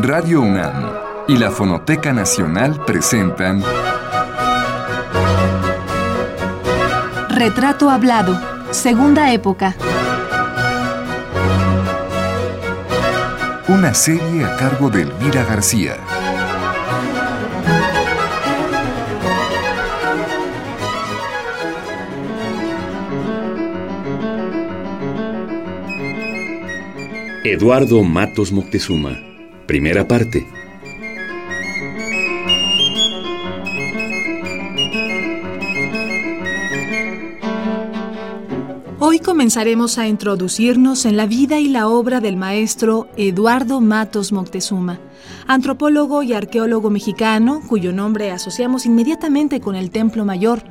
Radio UNAM y la Fonoteca Nacional presentan Retrato Hablado, Segunda Época. Una serie a cargo de Elvira García. Eduardo Matos Moctezuma. Primera parte. Hoy comenzaremos a introducirnos en la vida y la obra del maestro Eduardo Matos Moctezuma, antropólogo y arqueólogo mexicano cuyo nombre asociamos inmediatamente con el Templo Mayor,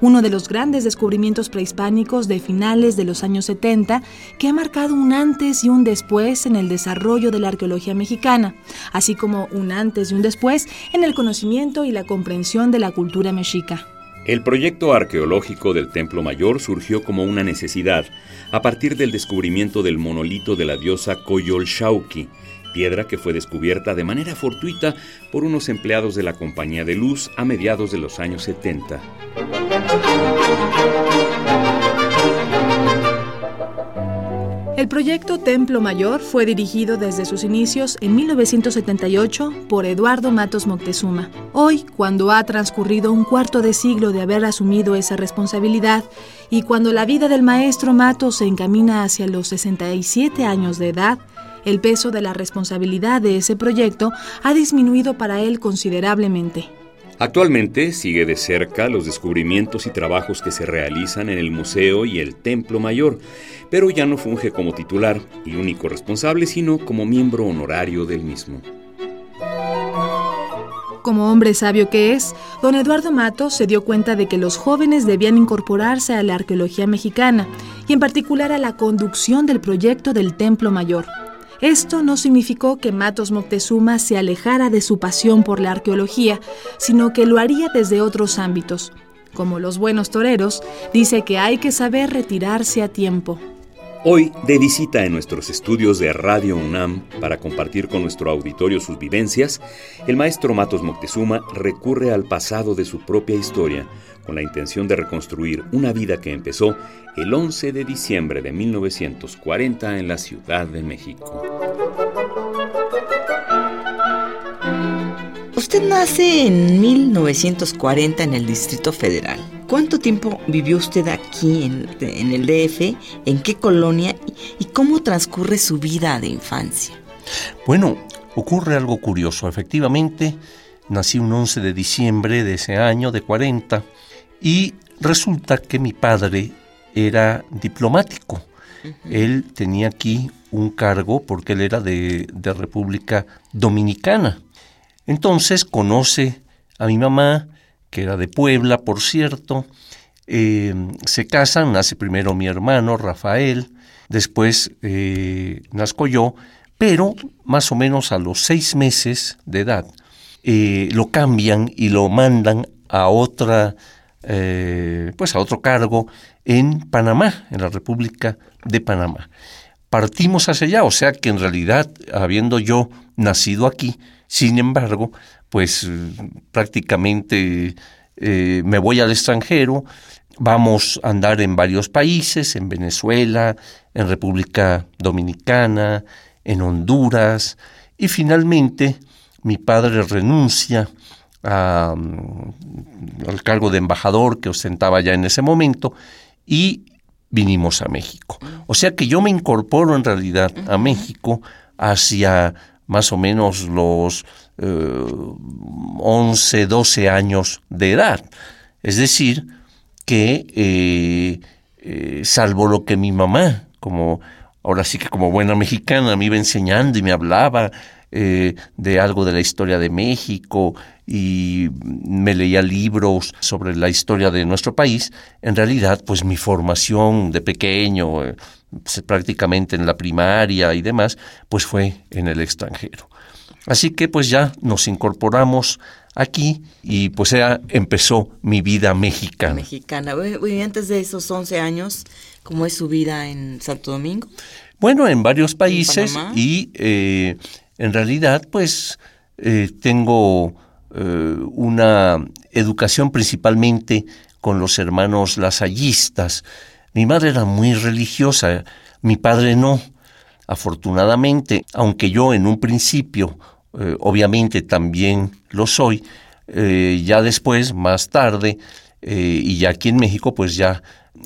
uno de los grandes descubrimientos prehispánicos de finales de los años 70 que ha marcado un antes y un después en el desarrollo de la arqueología mexicana, así como un antes y un después en el conocimiento y la comprensión de la cultura mexica. El proyecto arqueológico del Templo Mayor surgió como una necesidad a partir del descubrimiento del monolito de la diosa Coyolxauhqui, piedra que fue descubierta de manera fortuita por unos empleados de la Compañía de Luz a mediados de los años 70. El proyecto Templo Mayor fue dirigido desde sus inicios en 1978 por Eduardo Matos Moctezuma. Hoy, cuando ha transcurrido un cuarto de siglo de haber asumido esa responsabilidad y cuando la vida del maestro Matos se encamina hacia los 67 años de edad, el peso de la responsabilidad de ese proyecto ha disminuido para él considerablemente. Actualmente sigue de cerca los descubrimientos y trabajos que se realizan en el museo y el Templo Mayor, pero ya no funge como titular y único responsable, sino como miembro honorario del mismo. Como hombre sabio que es, don Eduardo Matos se dio cuenta de que los jóvenes debían incorporarse a la arqueología mexicana y en particular a la conducción del proyecto del Templo Mayor. Esto no significó que Matos Moctezuma se alejara de su pasión por la arqueología, sino que lo haría desde otros ámbitos. Como los buenos toreros, dice que hay que saber retirarse a tiempo. Hoy, de visita en nuestros estudios de Radio UNAM para compartir con nuestro auditorio sus vivencias, el maestro Matos Moctezuma recurre al pasado de su propia historia con la intención de reconstruir una vida que empezó el 11 de diciembre de 1940 en la Ciudad de México. Usted nace en 1940 en el Distrito Federal. ¿Cuánto tiempo vivió usted aquí en, el DF? ¿En qué colonia? ¿Y cómo transcurre su vida de infancia? Bueno, ocurre algo curioso. Efectivamente, nací un 11 de diciembre de ese año, de 40, y resulta que mi padre era diplomático. Él tenía aquí un cargo porque él era de, República Dominicana. Entonces conoce a mi mamá, que era de Puebla, por cierto. Eh, se casan, nace primero mi hermano Rafael, después eh, nazco yo, pero más o menos a los seis meses de edad eh, lo cambian y lo mandan a otra eh, pues a otro cargo en Panamá, en la República de Panamá. Partimos hacia allá, o sea que en realidad, habiendo yo nacido aquí, sin embargo, pues prácticamente eh, me voy al extranjero, vamos a andar en varios países, en Venezuela, en República Dominicana, en Honduras, y finalmente mi padre renuncia al cargo de embajador que ostentaba ya en ese momento y vinimos a México. O sea que yo me incorporo en realidad a México hacia más o menos los 11, eh, 12 años de edad. Es decir, que eh, eh, salvo lo que mi mamá, como ahora sí que como buena mexicana, me iba enseñando y me hablaba de algo de la historia de México y me leía libros sobre la historia de nuestro país, en realidad pues mi formación de pequeño, eh, pues, prácticamente en la primaria y demás, pues fue en el extranjero. Así que pues ya nos incorporamos aquí y pues ya empezó mi vida mexicana. Mexicana. Y antes de esos 11 años, ¿cómo es su vida en Santo Domingo? Bueno, en varios países y eh, en realidad, pues eh, tengo eh, una educación principalmente con los hermanos lasallistas. Mi madre era muy religiosa, mi padre no. Afortunadamente, aunque yo en un principio, eh, obviamente también lo soy, ya después, más tarde, y ya aquí en México, pues ya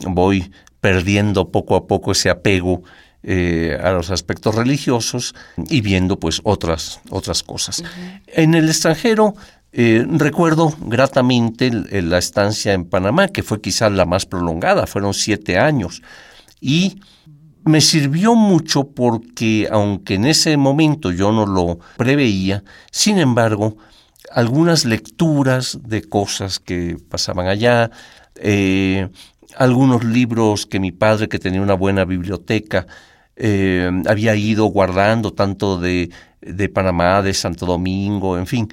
voy perdiendo poco a poco ese apego eh, a los aspectos religiosos y viendo pues otras, otras cosas. En el extranjero eh, recuerdo gratamente la estancia en Panamá, que fue quizás la más prolongada, fueron siete años, y me sirvió mucho porque aunque en ese momento yo no lo preveía, sin embargo, algunas lecturas de cosas que pasaban allá, eh, algunos libros que mi padre, que tenía una buena biblioteca, eh, había ido guardando tanto de, de Panamá, de Santo Domingo, en fin,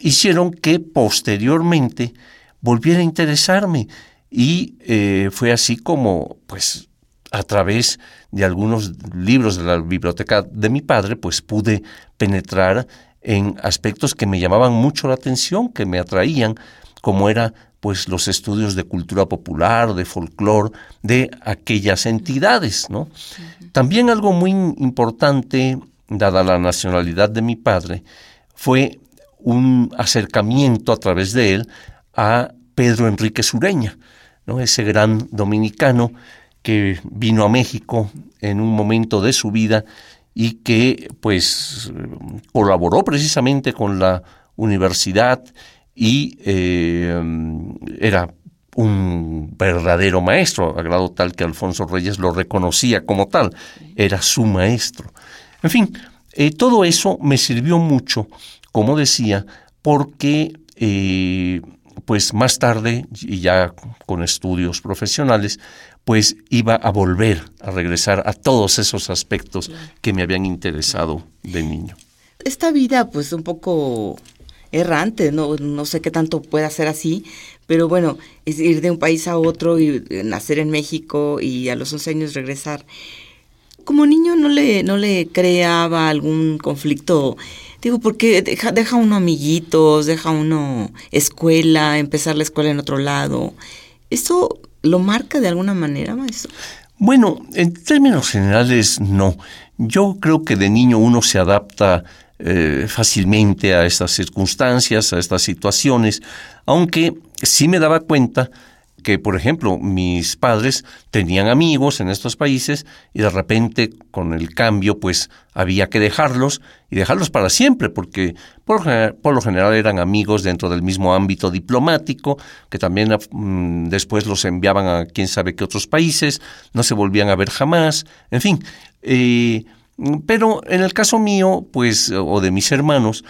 hicieron que posteriormente volviera a interesarme y eh, fue así como, pues, a través de algunos libros de la biblioteca de mi padre, pues pude penetrar en aspectos que me llamaban mucho la atención, que me atraían, como era pues los estudios de cultura popular, de folclore, de aquellas entidades, ¿no? También algo muy importante, dada la nacionalidad de mi padre, fue un acercamiento a través de él a Pedro Enrique Sureña, ¿no? ese gran dominicano que vino a México en un momento de su vida y que pues colaboró precisamente con la universidad y eh, era un verdadero maestro, a grado tal que Alfonso Reyes lo reconocía como tal, era su maestro. En fin, eh, todo eso me sirvió mucho, como decía, porque eh, pues más tarde, y ya con estudios profesionales, pues iba a volver a regresar a todos esos aspectos que me habían interesado de niño. Esta vida, pues un poco errante, no, no sé qué tanto pueda ser así, pero bueno, es ir de un país a otro y eh, nacer en México y a los 11 años regresar. Como niño no le, no le creaba algún conflicto, digo, porque deja, deja uno amiguitos, deja uno escuela, empezar la escuela en otro lado. ¿Eso lo marca de alguna manera, maestro? Bueno, en términos generales, no. Yo creo que de niño uno se adapta eh, fácilmente a estas circunstancias, a estas situaciones, aunque sí me daba cuenta que, por ejemplo, mis padres tenían amigos en estos países y de repente con el cambio pues había que dejarlos y dejarlos para siempre porque por, lo general eran amigos dentro del mismo ámbito diplomático que también mm, después los enviaban a quién sabe qué otros países, no se volvían a ver jamás, en fin. Eh, pero en el caso mío, pues, o de mis hermanos,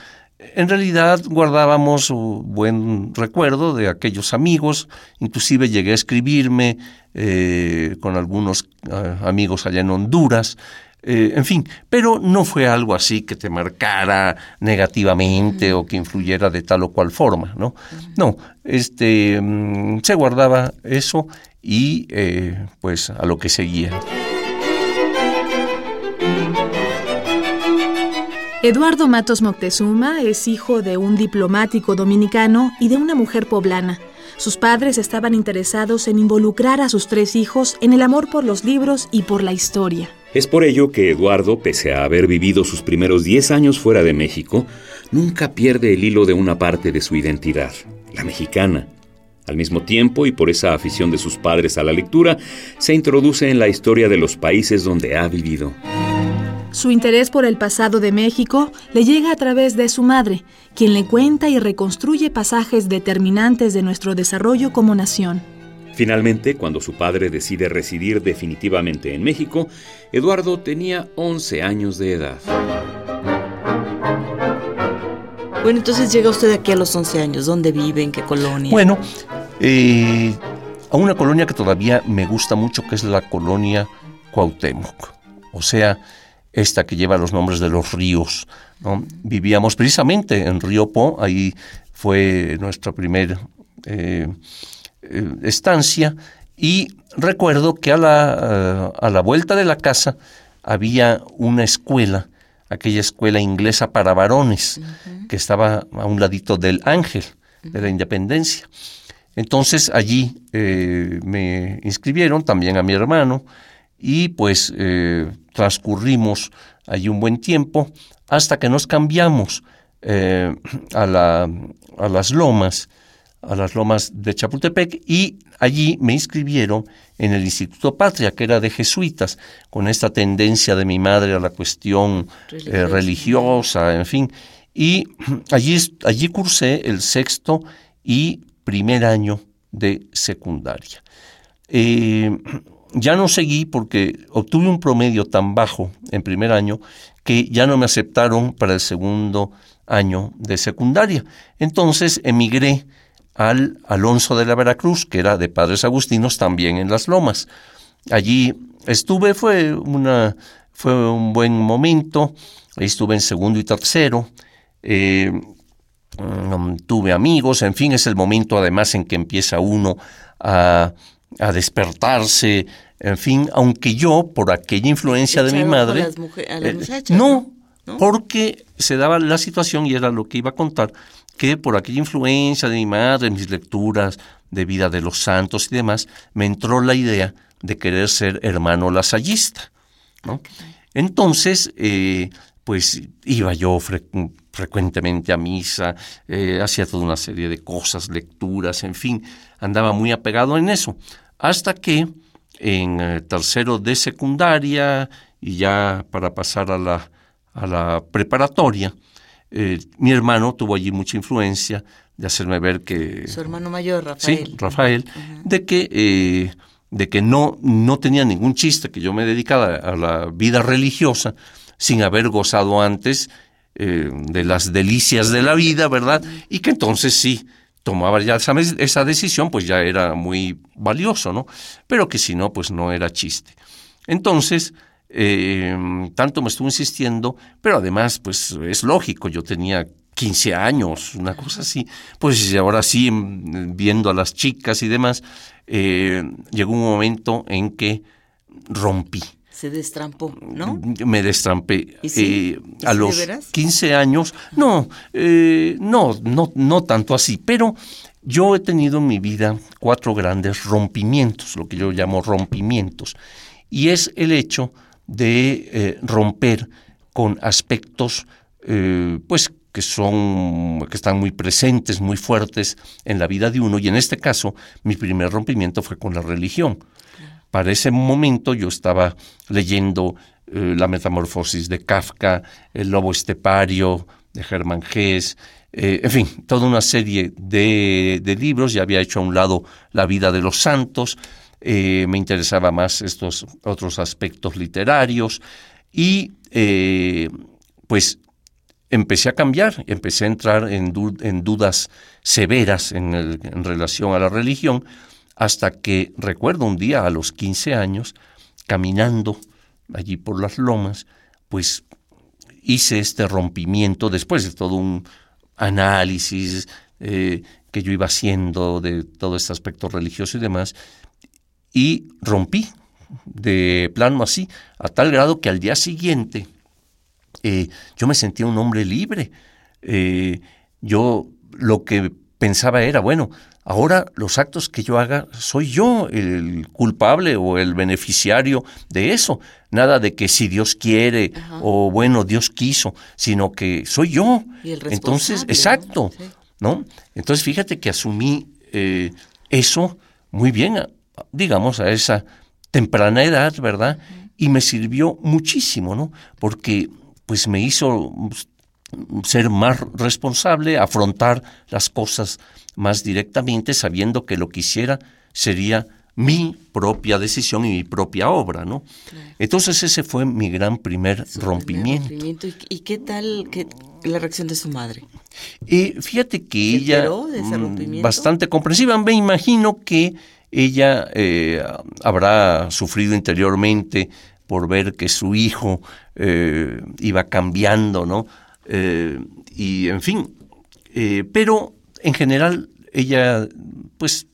en realidad guardábamos un buen recuerdo de aquellos amigos, inclusive llegué a escribirme eh, con algunos eh, amigos allá en Honduras, eh, en fin, pero no fue algo así que te marcara negativamente o que influyera de tal o cual forma, ¿no? No, este, mm, se guardaba eso y pues a lo que seguía. Eduardo Matos Moctezuma es hijo de un diplomático dominicano y de una mujer poblana. Sus padres estaban interesados en involucrar a sus tres hijos en el amor por los libros y por la historia. Es por ello que Eduardo, pese a haber vivido sus primeros 10 años fuera de México, nunca pierde el hilo de una parte de su identidad, la mexicana. Al mismo tiempo, y por esa afición de sus padres a la lectura, se introduce en la historia de los países donde ha vivido. Su interés por el pasado de México le llega a través de su madre, quien le cuenta y reconstruye pasajes determinantes de nuestro desarrollo como nación. Finalmente, cuando su padre decide residir definitivamente en México, Eduardo tenía 11 años de edad. Bueno, entonces llega usted aquí a los 11 años. ¿Dónde vive? ¿En qué colonia? Bueno, eh, a una colonia que todavía me gusta mucho, que es la colonia Cuauhtémoc. O sea, esta que lleva los nombres de los ríos. Vivíamos precisamente en Río Po, ahí fue nuestra primera eh, eh, estancia, y recuerdo que a la, eh, a la vuelta de la casa había una escuela aquella escuela inglesa para varones, que estaba a un ladito del Ángel, de la Independencia. Entonces allí eh, me inscribieron también a mi hermano y pues eh, transcurrimos allí un buen tiempo hasta que nos cambiamos eh, a, la, a las lomas, a las lomas de Chapultepec y allí me inscribieron en el Instituto Patria, que era de jesuitas, con esta tendencia de mi madre a la cuestión religiosa, en fin. Y allí, allí cursé el sexto y primer año de secundaria. Eh, ya no seguí porque obtuve un promedio tan bajo en primer año que ya no me aceptaron para el segundo año de secundaria. Entonces emigré al Alonso de la Veracruz, que era de Padres Agustinos, también en Las Lomas. Allí estuve, fue, una, fue un buen momento, estuve en segundo y tercero. Eh, Mm, tuve amigos, en fin, es el momento además en que empieza uno a, despertarse, en fin, aunque yo, por aquella influencia de mi madre, eh, no, porque se daba la situación, y era lo que iba a contar, que por aquella influencia de mi madre, mis lecturas de vida de los santos y demás, me entró la idea de querer ser hermano lasallista. Entonces, eh, pues iba yo frecuentemente a misa, eh, hacía toda una serie de cosas, lecturas, en fin, andaba muy apegado en eso, hasta que en eh, tercero de secundaria y ya para pasar a la, a la preparatoria, eh, mi hermano tuvo allí mucha influencia de hacerme ver que... Su hermano mayor, Rafael. Sí, Rafael, de que, de que no, no tenía ningún chiste que yo me dedicara a la vida religiosa sin haber gozado antes eh, de las delicias de la vida, ¿verdad? Y que entonces sí, tomaba ya esa, esa, decisión, pues ya era muy valioso, ¿no? Pero que si no, pues no era chiste. Entonces, eh, tanto me estuvo insistiendo, pero además, pues es lógico, yo tenía 15 años, una cosa así, pues ahora sí, viendo a las chicas y demás, eh, llegó un momento en que rompí se destrampó, ¿no? Me destrampé. Eh, a los 15 años, no, eh, no, no, no tanto así, pero yo he tenido en mi vida cuatro grandes rompimientos, lo que yo llamo rompimientos, y es el hecho de eh, romper con aspectos, pues que son, que están muy presentes, muy fuertes en la vida de uno, y en este caso, mi primer rompimiento fue con la religión. Para ese momento yo estaba leyendo eh, La Metamorfosis de Kafka, El Lobo Estepario de Germán Gess, eh, en fin, toda una serie de, libros. Ya había hecho a un lado La vida de los santos, eh, me interesaba más estos otros aspectos literarios y pues empecé a cambiar, empecé a entrar en, dudas severas en relación a la religión hasta que recuerdo un día a los 15 años, caminando allí por las lomas, pues hice este rompimiento después de todo un análisis eh, que yo iba haciendo de todo este aspecto religioso y demás, y rompí de plano así, a tal grado que al día siguiente eh, yo me sentía un hombre libre. Eh, yo lo que pensaba era, bueno, Ahora los actos que yo haga, soy yo el culpable o el beneficiario de eso. Nada de que si Dios quiere o bueno, Dios quiso, sino que soy yo. Entonces, exacto, ¿no? Entonces fíjate que asumí eh, eso muy bien, digamos, a esa temprana edad, ¿verdad? Y me sirvió muchísimo, ¿no? Porque pues me hizo ser más responsable, afrontar las cosas más directamente, sabiendo que lo que hiciera sería mi propia decisión y mi propia obra, ¿no? Entonces ese fue mi gran primer rompimiento. ¿Y, qué tal la reacción de su madre? Eh, fíjate que ella, mm, bastante comprensiva, me imagino que ella eh, habrá sufrido interiormente por ver que su hijo eh, iba cambiando, ¿no? Eh, y en fin, eh, pero en general ella pues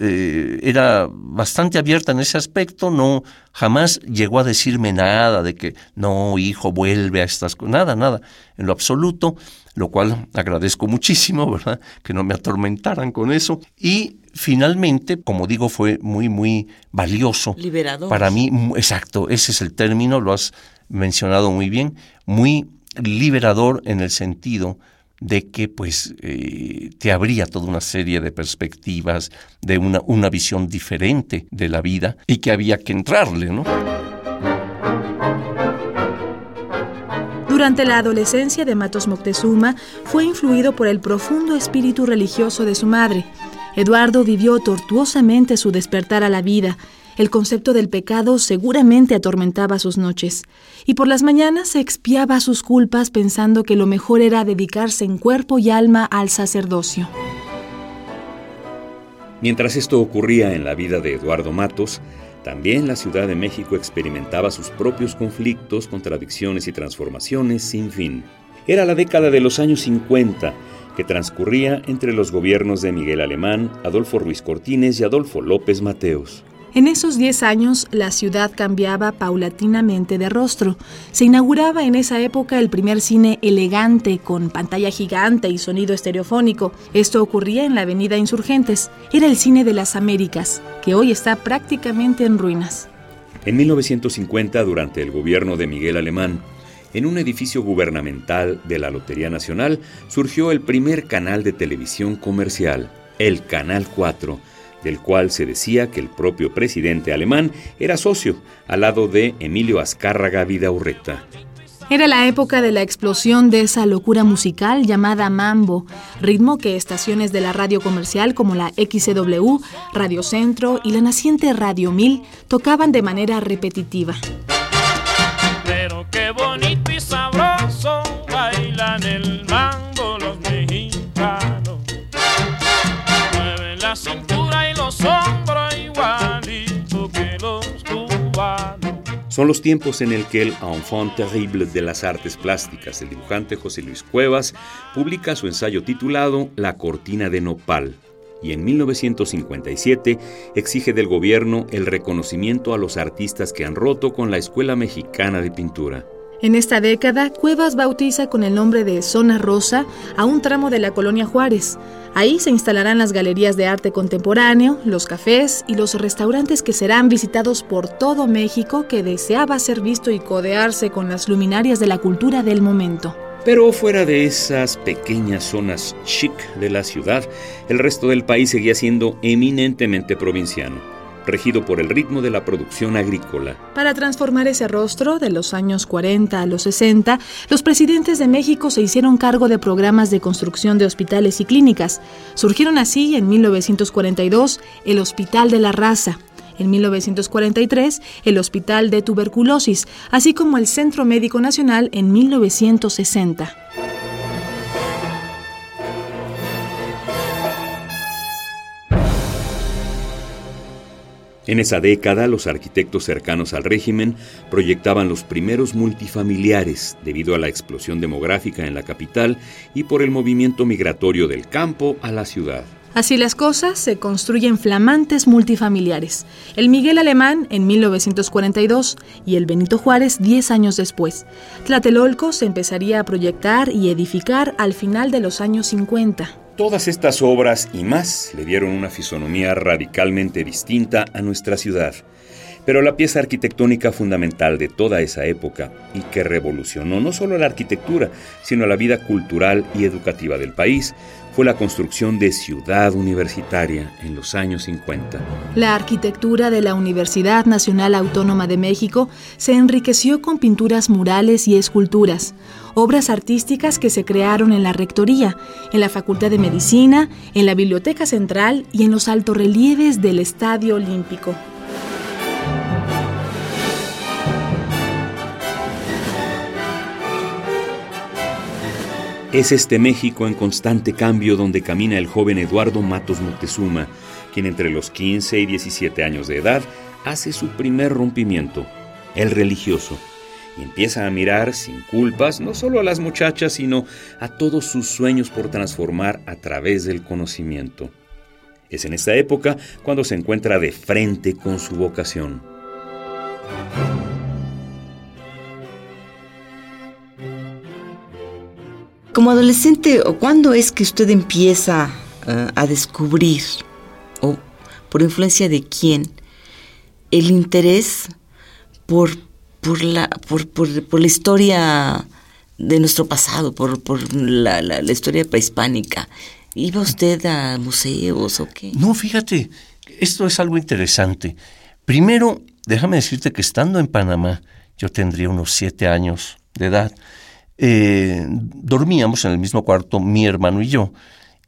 eh, era bastante abierta en ese aspecto, no jamás llegó a decirme nada de que no, hijo, vuelve a estas cosas, nada, nada, en lo absoluto, lo cual agradezco muchísimo, ¿verdad? Que no me atormentaran con eso. Y finalmente, como digo, fue muy, muy valioso. Liberador. Para mí, exacto, ese es el término, lo has mencionado muy bien, muy liberador en el sentido de que pues eh, te abría toda una serie de perspectivas, de una, una visión diferente de la vida y que había que entrarle, ¿no? Durante la adolescencia de Matos Moctezuma fue influido por el profundo espíritu religioso de su madre. Eduardo vivió tortuosamente su despertar a la vida el concepto del pecado seguramente atormentaba sus noches, y por las mañanas se expiaba sus culpas pensando que lo mejor era dedicarse en cuerpo y alma al sacerdocio. Mientras esto ocurría en la vida de Eduardo Matos, también la Ciudad de México experimentaba sus propios conflictos, contradicciones y transformaciones sin fin. Era la década de los años 50, que transcurría entre los gobiernos de Miguel Alemán, Adolfo Ruiz Cortines y Adolfo López Mateos. En esos 10 años, la ciudad cambiaba paulatinamente de rostro. Se inauguraba en esa época el primer cine elegante, con pantalla gigante y sonido estereofónico. Esto ocurría en la Avenida Insurgentes. Era el cine de las Américas, que hoy está prácticamente en ruinas. En 1950, durante el gobierno de Miguel Alemán, en un edificio gubernamental de la Lotería Nacional surgió el primer canal de televisión comercial, el Canal 4 del cual se decía que el propio presidente alemán era socio, al lado de Emilio Azcárraga Vidaurreta. Era la época de la explosión de esa locura musical llamada mambo, ritmo que estaciones de la radio comercial como la XCW, Radio Centro y la naciente Radio 1000 tocaban de manera repetitiva. Pero qué bonito y sabroso Son los tiempos en el que el enfant terrible de las artes plásticas, el dibujante José Luis Cuevas, publica su ensayo titulado La cortina de nopal y en 1957 exige del gobierno el reconocimiento a los artistas que han roto con la Escuela Mexicana de Pintura. En esta década, Cuevas bautiza con el nombre de Zona Rosa a un tramo de la colonia Juárez. Ahí se instalarán las galerías de arte contemporáneo, los cafés y los restaurantes que serán visitados por todo México que deseaba ser visto y codearse con las luminarias de la cultura del momento. Pero fuera de esas pequeñas zonas chic de la ciudad, el resto del país seguía siendo eminentemente provinciano regido por el ritmo de la producción agrícola. Para transformar ese rostro de los años 40 a los 60, los presidentes de México se hicieron cargo de programas de construcción de hospitales y clínicas. Surgieron así en 1942 el Hospital de la Raza, en 1943 el Hospital de Tuberculosis, así como el Centro Médico Nacional en 1960. En esa década, los arquitectos cercanos al régimen proyectaban los primeros multifamiliares debido a la explosión demográfica en la capital y por el movimiento migratorio del campo a la ciudad. Así las cosas, se construyen flamantes multifamiliares. El Miguel Alemán en 1942 y el Benito Juárez 10 años después. Tlatelolco se empezaría a proyectar y edificar al final de los años 50. Todas estas obras y más le dieron una fisonomía radicalmente distinta a nuestra ciudad. Pero la pieza arquitectónica fundamental de toda esa época y que revolucionó no solo la arquitectura, sino la vida cultural y educativa del país fue la construcción de Ciudad Universitaria en los años 50. La arquitectura de la Universidad Nacional Autónoma de México se enriqueció con pinturas murales y esculturas, obras artísticas que se crearon en la Rectoría, en la Facultad de Medicina, en la Biblioteca Central y en los altorrelieves del Estadio Olímpico. Es este México en constante cambio donde camina el joven Eduardo Matos Moctezuma, quien entre los 15 y 17 años de edad hace su primer rompimiento, el religioso, y empieza a mirar sin culpas no solo a las muchachas, sino a todos sus sueños por transformar a través del conocimiento. Es en esta época cuando se encuentra de frente con su vocación. Como adolescente, ¿o ¿cuándo es que usted empieza eh, a descubrir, o por influencia de quién, el interés por, por, la, por, por, por la historia de nuestro pasado, por, por la, la, la historia prehispánica? ¿Iba usted a museos o qué? No, fíjate, esto es algo interesante. Primero, déjame decirte que estando en Panamá, yo tendría unos siete años de edad, eh, dormíamos en el mismo cuarto mi hermano y yo.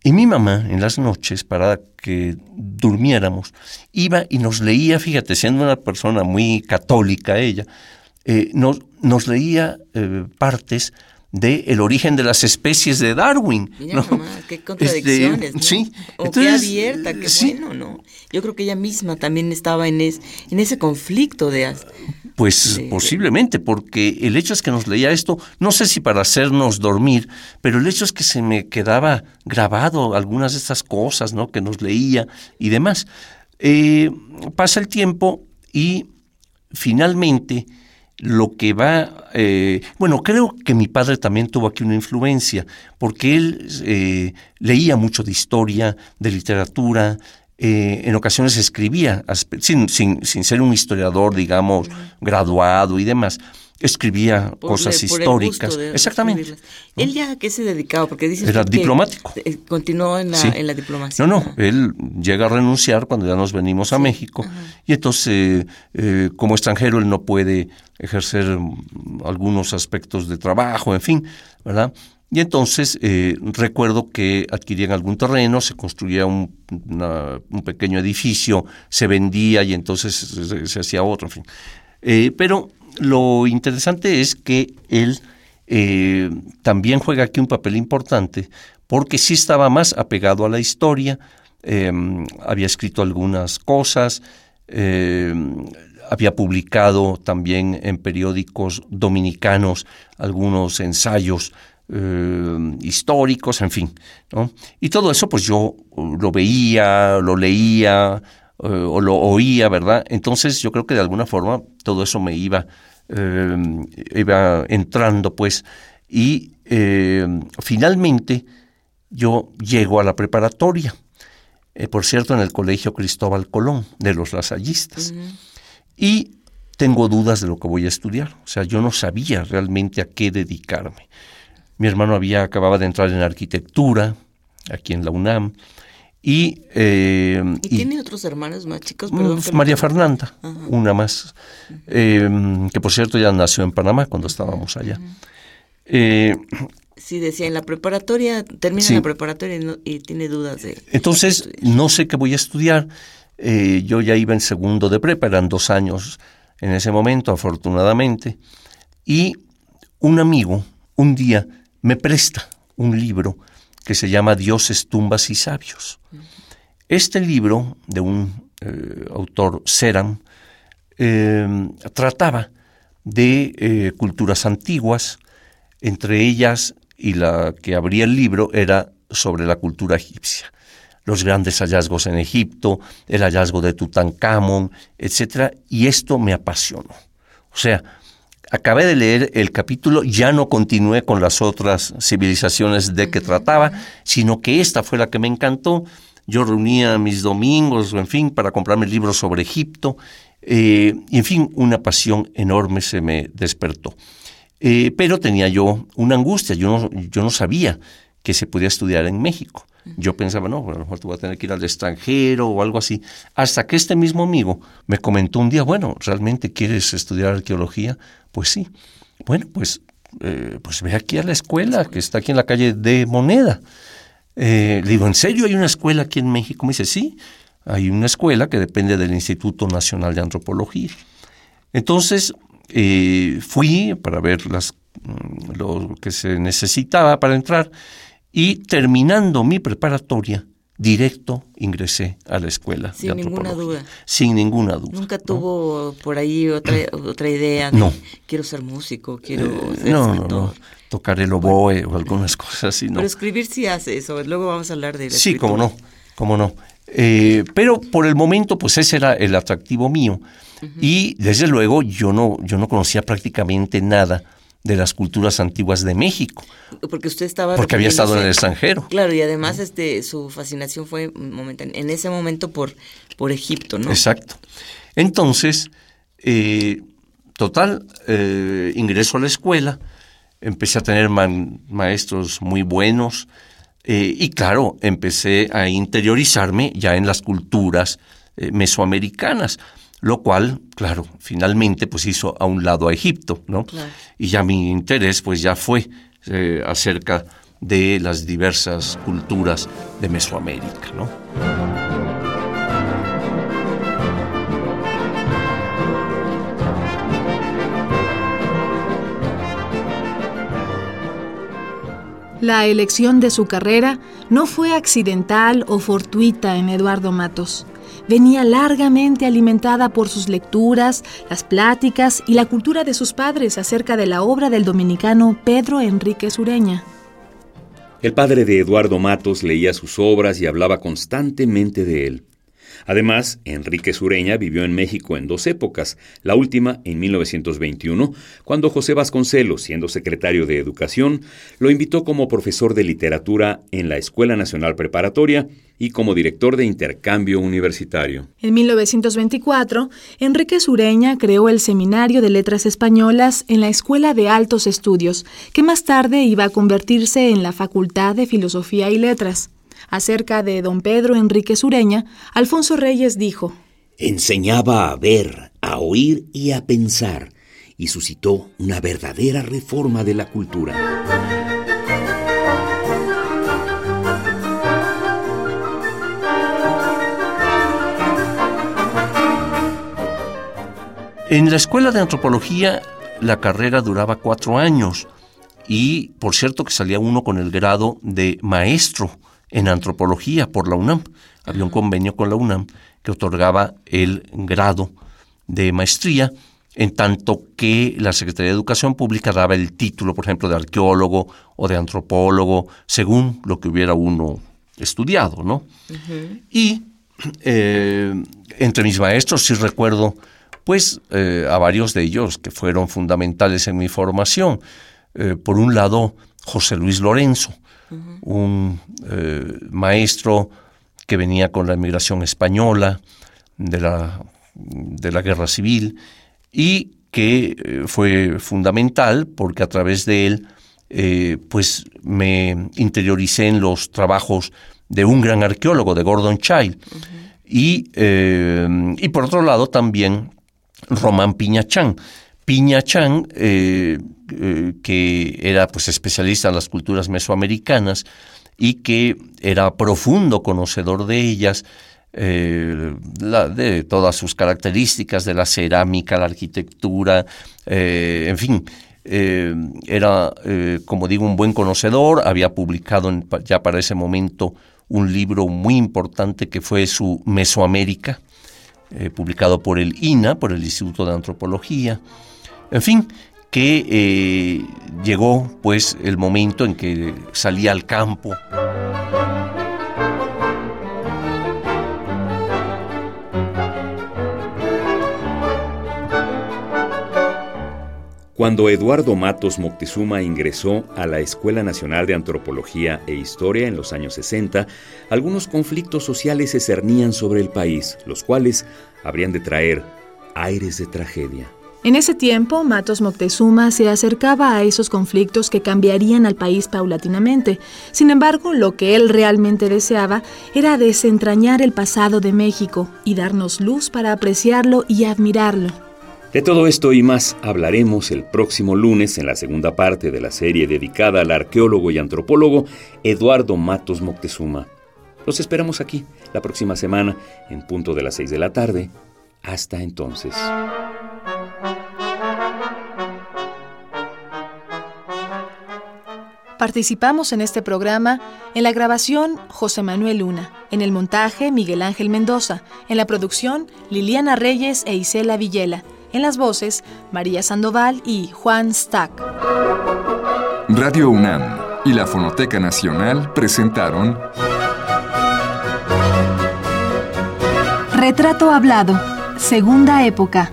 Y mi mamá, en las noches, para que durmiéramos, iba y nos leía, fíjate, siendo una persona muy católica ella, eh, nos, nos, leía eh, partes de el origen de las especies de Darwin. Mira, ¿no? mamá, qué contradicciones, este, ¿no? Sí. O Entonces, qué abierta, qué sí. bueno, ¿no? Yo creo que ella misma también estaba en, es, en ese conflicto de... Pues posiblemente, porque el hecho es que nos leía esto, no sé si para hacernos dormir, pero el hecho es que se me quedaba grabado algunas de estas cosas, ¿no? Que nos leía y demás. Eh, pasa el tiempo y finalmente lo que va, eh, bueno, creo que mi padre también tuvo aquí una influencia, porque él eh, leía mucho de historia, de literatura, eh, en ocasiones escribía, sin, sin, sin ser un historiador, digamos, graduado y demás, escribía por cosas históricas. Exactamente. escribirlas. ¿Él ya a qué se dedicaba? Porque dice Era que, diplomático. eh, Continuó en la, Sí. en la diplomacia. No, no, él llega a renunciar cuando ya nos venimos a México y entonces eh, eh, como extranjero él no puede ejercer mm, algunos aspectos de trabajo, en fin, ¿verdad? Y entonces eh, recuerdo que adquirían algún terreno, se construía un, pequeño edificio, se vendía y entonces se, hacía otro, fin. Eh, pero lo interesante es que él eh, también juega aquí un papel importante porque sí estaba más apegado a la historia, eh, había escrito algunas cosas, eh, había publicado también en periódicos dominicanos algunos ensayos eh, históricos, en fin. ¿no? Y todo eso pues yo lo veía, lo leía eh, o lo oía, ¿verdad? Entonces yo creo que de alguna forma todo eso me iba, eh, iba entrando pues y finalmente yo llego a la preparatoria. Por cierto, en el Colegio Cristóbal Colón, de los lasallistas. Y tengo dudas de lo que voy a estudiar. O sea, yo no sabía realmente a qué dedicarme. Mi hermano había acababa de entrar en arquitectura, aquí en la UNAM, y... eh, ¿Y, y- tiene otros hermanos más chicos? Mm, Perdón, que María Fernanda, Ajá. una más, eh, que por cierto ya nació en Panamá cuando estábamos allá. Eh, Sí, decía, en la preparatoria, termina Sí. la preparatoria y, no- y tiene dudas de... Entonces, no sé qué voy a estudiar. Eh, yo ya iba en segundo de prepa, eran dos años en ese momento, afortunadamente. Y un amigo, un día, me presta un libro que se llama Dioses, tumbas y sabios. Este libro, de un eh, autor, Seram, eh, trataba de eh, culturas antiguas, entre ellas, y la que abría el libro, era sobre la cultura egipcia. Los grandes hallazgos en Egipto, el hallazgo de Tutankamón, etc. Y esto me apasionó. O sea, acabé de leer el capítulo, ya no continué con las otras civilizaciones de que trataba, sino que esta fue la que me encantó. Yo reunía mis domingos, en fin, para comprarme libros sobre Egipto, eh, y en fin, una pasión enorme se me despertó. Eh, pero tenía yo una angustia, yo no, yo no sabía que se podía estudiar en México. Yo pensaba, no, a lo mejor te voy a tener que ir al extranjero o algo así. Hasta que este mismo amigo me comentó un día, bueno, ¿realmente quieres estudiar arqueología? Pues sí. Bueno, pues, eh, pues ve aquí a la escuela que está aquí en la calle de Moneda. Eh, le digo, ¿en serio hay una escuela aquí en México? Me dice, sí, hay una escuela que depende del Instituto Nacional de Antropología. Entonces eh, fui para ver las, mm, lo que se necesitaba para entrar y terminando mi preparatoria, directo ingresé a la escuela. Sin de ninguna duda. Sin ninguna duda. Nunca ¿no? tuvo por ahí otra, otra idea de No. quiero ser músico, quiero Eh, ser no, no, no, tocar el oboe o algunas cosas así, no. Pero escribir sí hace eso. Luego vamos a hablar de la Sí, cómo no, cómo no. Eh, pero por el momento, pues ese era el atractivo mío. Y desde luego yo no, yo no conocía prácticamente nada de las culturas antiguas de México. Porque usted estaba... Porque había estado en el extranjero. Claro, y además este, su fascinación fue en ese momento por, por Egipto, ¿no? Exacto. Entonces, eh, total, eh, ingreso a la escuela, empecé a tener maestros muy buenos eh, y claro, empecé a interiorizarme ya en las culturas mesoamericanas lo cual, claro, finalmente pues hizo a un lado a Egipto, ¿no? Y ya mi interés pues ya fue eh, acerca de las diversas culturas de Mesoamérica, ¿no? La elección de su carrera no fue accidental o fortuita en Eduardo Matos venía largamente alimentada por sus lecturas, las pláticas y la cultura de sus padres acerca de la obra del dominicano Pedro Enrique Sureña. El padre de Eduardo Matos leía sus obras y hablaba constantemente de él. Además, Enrique Sureña vivió en México en dos épocas, la última en 1921, cuando José Vasconcelos, siendo secretario de Educación, lo invitó como profesor de literatura en la Escuela Nacional Preparatoria y como director de intercambio universitario. En 1924, Enrique Sureña creó el Seminario de Letras Españolas en la Escuela de Altos Estudios, que más tarde iba a convertirse en la Facultad de Filosofía y Letras. Acerca de don Pedro Enrique Sureña, Alfonso Reyes dijo, Enseñaba a ver, a oír y a pensar, y suscitó una verdadera reforma de la cultura. En la escuela de antropología la carrera duraba cuatro años y por cierto que salía uno con el grado de maestro en antropología por la UNAM. Había un convenio con la UNAM que otorgaba el grado de maestría, en tanto que la Secretaría de Educación Pública daba el título, por ejemplo, de arqueólogo o de antropólogo, según lo que hubiera uno estudiado, ¿no? Y eh, entre mis maestros sí recuerdo, pues, eh, a varios de ellos que fueron fundamentales en mi formación. Eh, por un lado, José Luis Lorenzo, un eh, maestro que venía con la inmigración española de la, de la guerra civil y que eh, fue fundamental porque a través de él eh, pues me interioricé en los trabajos de un gran arqueólogo, de Gordon Child. y, y, por otro lado también Román Piñachán. Piñachán eh, que era pues especialista en las culturas mesoamericanas y que era profundo conocedor de ellas, eh, de todas sus características, de la cerámica, la arquitectura, eh, en fin, era, como digo, un buen conocedor, había publicado ya para ese momento un libro muy importante que fue su Mesoamérica, publicado por el INA, por el Instituto de Antropología. En fin, que eh, llegó pues el momento en que salía al campo. Cuando Eduardo Matos Moctezuma ingresó a la Escuela Nacional de Antropología e Historia en los años 60, algunos conflictos sociales se cernían sobre el país, los cuales habrían de traer aires de tragedia. En ese tiempo, Matos Moctezuma se acercaba a esos conflictos que cambiarían al país paulatinamente. Sin embargo, lo que él realmente deseaba era desentrañar el pasado de México y darnos luz para apreciarlo y admirarlo. De todo esto y más hablaremos el próximo lunes en la segunda parte de la serie dedicada al arqueólogo y antropólogo Eduardo Matos Moctezuma. Los esperamos aquí la próxima semana en punto de las 6 de la tarde. Hasta entonces. Participamos en este programa en la grabación José Manuel Luna, en el montaje Miguel Ángel Mendoza, en la producción Liliana Reyes e Isela Villela, en las voces María Sandoval y Juan Stack. Radio UNAM y la Fonoteca Nacional presentaron Retrato Hablado, Segunda Época.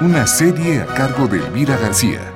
Una serie a cargo de Elvira García.